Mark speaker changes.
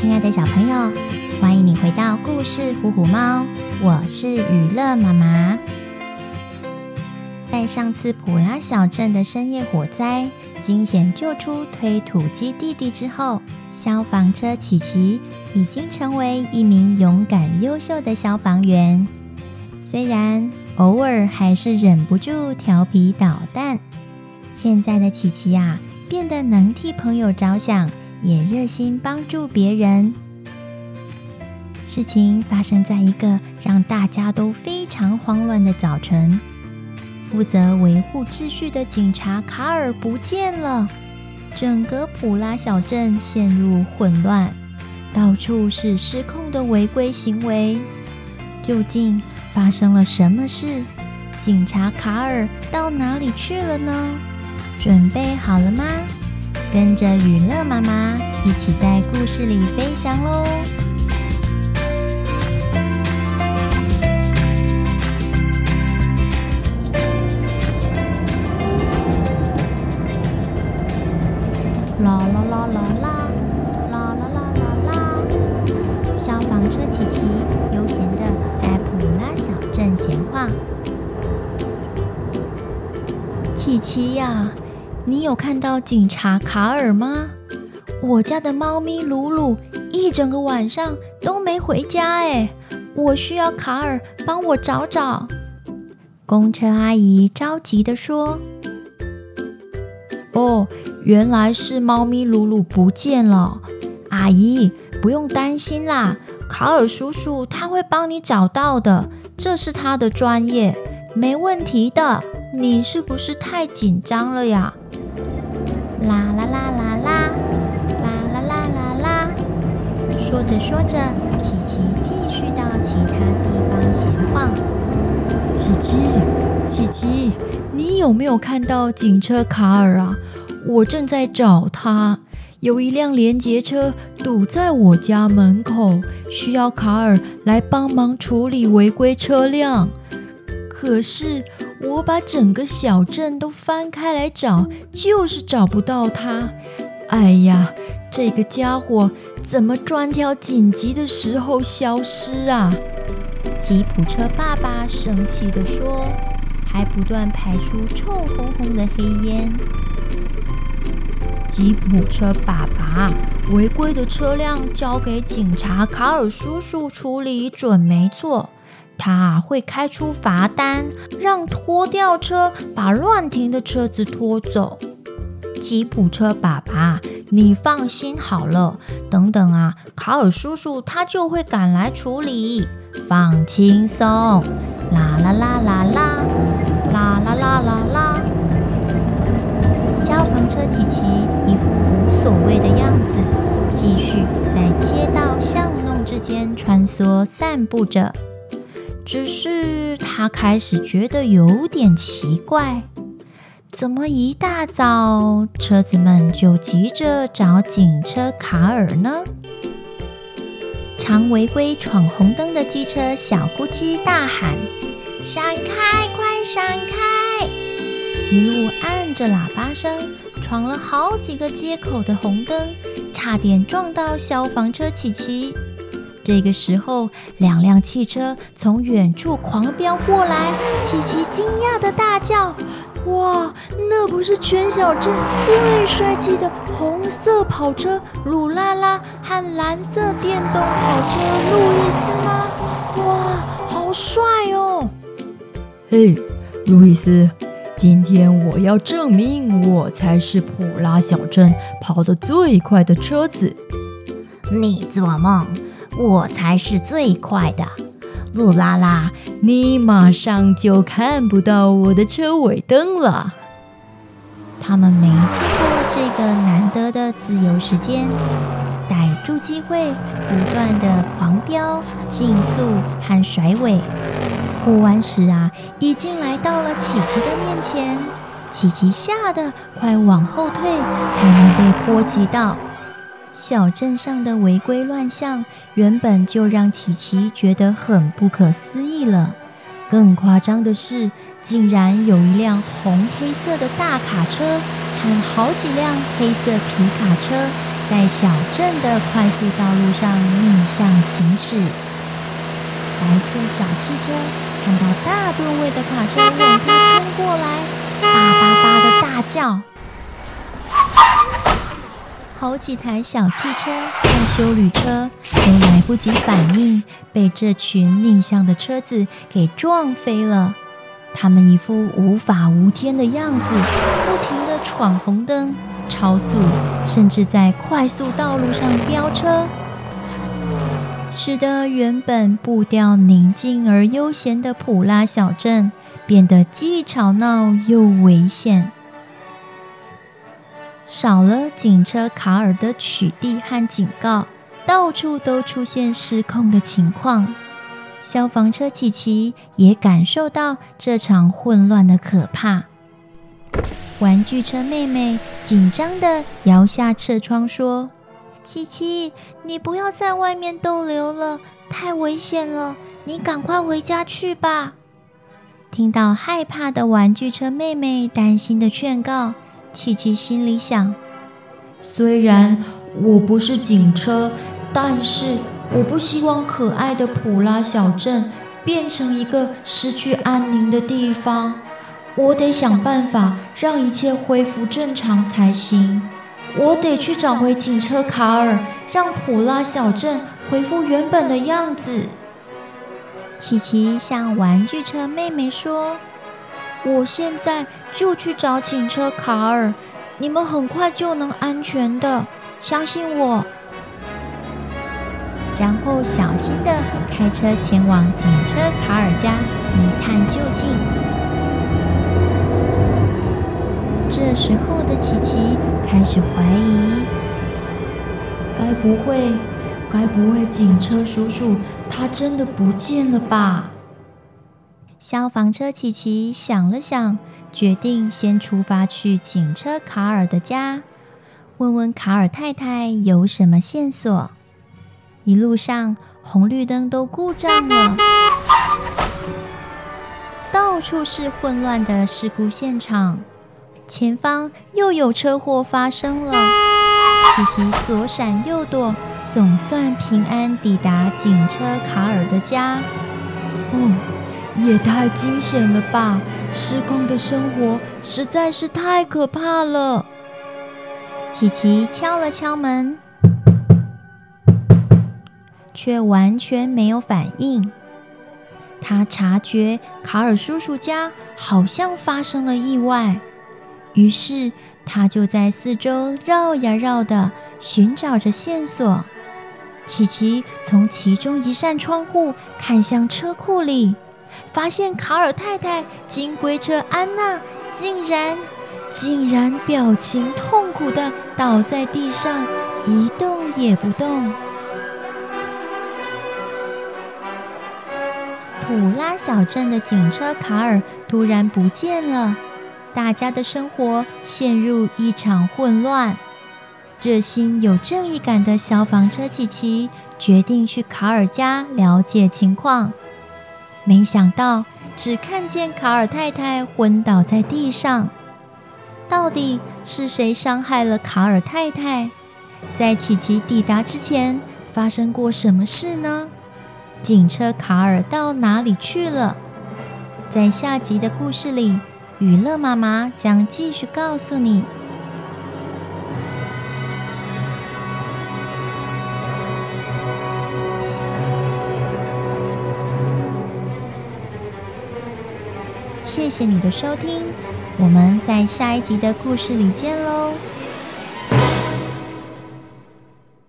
Speaker 1: 亲爱的小朋友，欢迎你回到故事《虎虎猫》，我是予乐妈妈。在上次普拉小镇的深夜火灾惊险救出推土机弟弟之后，消防车奇奇已经成为一名勇敢优秀的消防员。虽然偶尔还是忍不住调皮捣蛋，现在的奇奇啊，变得能替朋友着想。也热心帮助别人。事情发生在一个让大家都非常慌乱的早晨。负责维护秩序的警察卡尔不见了，整个普拉小镇陷入混乱，到处是失控的违规行为。究竟发生了什么事？警察卡尔到哪里去了呢？准备好了吗？跟着雨乐妈妈一起在故事里飞翔喽！啦啦啦啦啦，啦啦啦啦啦！消防车奇奇悠闲地在普拉小镇闲晃。奇奇呀！你有看到警察卡尔吗？我家的猫咪鲁鲁一整个晚上都没回家哎，我需要卡尔帮我找找。公车阿姨着急地说：“
Speaker 2: 哦，原来是猫咪鲁鲁不见了。阿姨不用担心啦，卡尔叔叔他会帮你找到的，这是他的专业，没问题的。你是不是太紧张了呀？”
Speaker 1: 啦啦啦啦啦，啦啦啦啦啦。说着说着，琪琪继续到其他地方闲晃。
Speaker 2: 琪琪，琪琪，你有没有看到警车卡尔啊？我正在找他。有一辆连接车堵在我家门口，需要卡尔来帮忙处理违规车辆。可是。我把整个小镇都翻开来找，就是找不到他。哎呀，这个家伙怎么专挑紧急的时候消失啊？
Speaker 1: 吉普车爸爸生气地说，还不断排出臭烘烘的黑烟。
Speaker 2: 吉普车爸爸，违规的车辆交给警察卡尔叔叔处理准没错。他会开出罚单，让拖吊车把乱停的车子拖走。吉普车爸爸，你放心好了，等等啊，卡尔叔叔他就会赶来处理，放轻松。啦啦啦啦啦，啦啦啦啦啦。
Speaker 1: 消防车琪琪一副无所谓的样子，继续在街道巷弄之间穿梭散步着。只是他开始觉得有点奇怪，怎么一大早车子们就急着找警车卡尔呢？常违规闯红灯的机车小咕叽大喊：“闪开，快闪开！”一路按着喇叭声，闯了好几个街口的红灯，差点撞到消防车奇奇。这个时候，两辆汽车从远处狂飙过来，琪琪惊讶的大叫：“哇，那不是全小镇最帅气的红色跑车鲁拉拉和蓝色电动跑车路易斯吗？哇，好帅哦！”
Speaker 3: 嘿，路易斯，今天我要证明我才是普拉小镇跑得最快的车子。
Speaker 4: 你做梦！我才是最快的，鲁拉拉，
Speaker 3: 你马上就看不到我的车尾灯了。
Speaker 1: 他们没错过这个难得的自由时间，逮住机会，不断的狂飙、竞速和甩尾。过弯时啊，已经来到了奇奇的面前，奇奇吓得快往后退，才能被波及到。小镇上的违规乱象原本就让琪琪觉得很不可思议了，更夸张的是，竟然有一辆红黑色的大卡车和好几辆黑色皮卡车在小镇的快速道路上逆向行驶。白色小汽车看到大吨位的卡车往它冲过来，叭叭叭的大叫。好几台小汽车和修旅车都来不及反应，被这群逆向的车子给撞飞了。他们一副无法无天的样子，不停地闯红灯、超速，甚至在快速道路上飙车，使得原本步调宁静而悠闲的普拉小镇变得既吵闹又危险。少了警车卡尔的取缔和警告，到处都出现失控的情况。消防车琪琪也感受到这场混乱的可怕。玩具车妹妹紧张地摇下车窗说：“琪琪，你不要在外面逗留了，太危险了，你赶快回家去吧。”听到害怕的玩具车妹妹担心的劝告。琪琪心里想：
Speaker 2: 虽然我不是警车，但是我不希望可爱的普拉小镇变成一个失去安宁的地方。我得想办法让一切恢复正常才行。我得去找回警车卡尔，让普拉小镇恢复原本的样子。
Speaker 1: 琪琪向玩具车妹妹说。
Speaker 2: 我现在就去找警车卡尔，你们很快就能安全的，相信我。
Speaker 1: 然后小心的开车前往警车卡尔家一探究竟。这时候的琪琪开始怀疑：
Speaker 2: 该不会，该不会警车叔叔他真的不见了吧？
Speaker 1: 消防车琪琪想了想，决定先出发去警车卡尔的家，问问卡尔太太有什么线索。一路上红绿灯都故障了，到处是混乱的事故现场，前方又有车祸发生了。琪琪左闪右躲，总算平安抵达警车卡尔的家。
Speaker 2: 哦。也太惊险了吧！失控的生活实在是太可怕了。
Speaker 1: 琪琪敲了敲门，却完全没有反应。他察觉卡尔叔叔家好像发生了意外，于是他就在四周绕呀绕的寻找着线索。琪琪从其中一扇窗户看向车库里。发现卡尔太太金龟车安娜竟然竟然表情痛苦的倒在地上，一动也不动。普拉小镇的警车卡尔突然不见了，大家的生活陷入一场混乱。热心有正义感的消防车琪琪决定去卡尔家了解情况。没想到，只看见卡尔太太昏倒在地上。到底是谁伤害了卡尔太太？在琪琪抵达之前，发生过什么事呢？警车卡尔到哪里去了？在下集的故事里，予乐妈妈将继续告诉你。谢谢你的收听，我们在下一集的故事里见喽。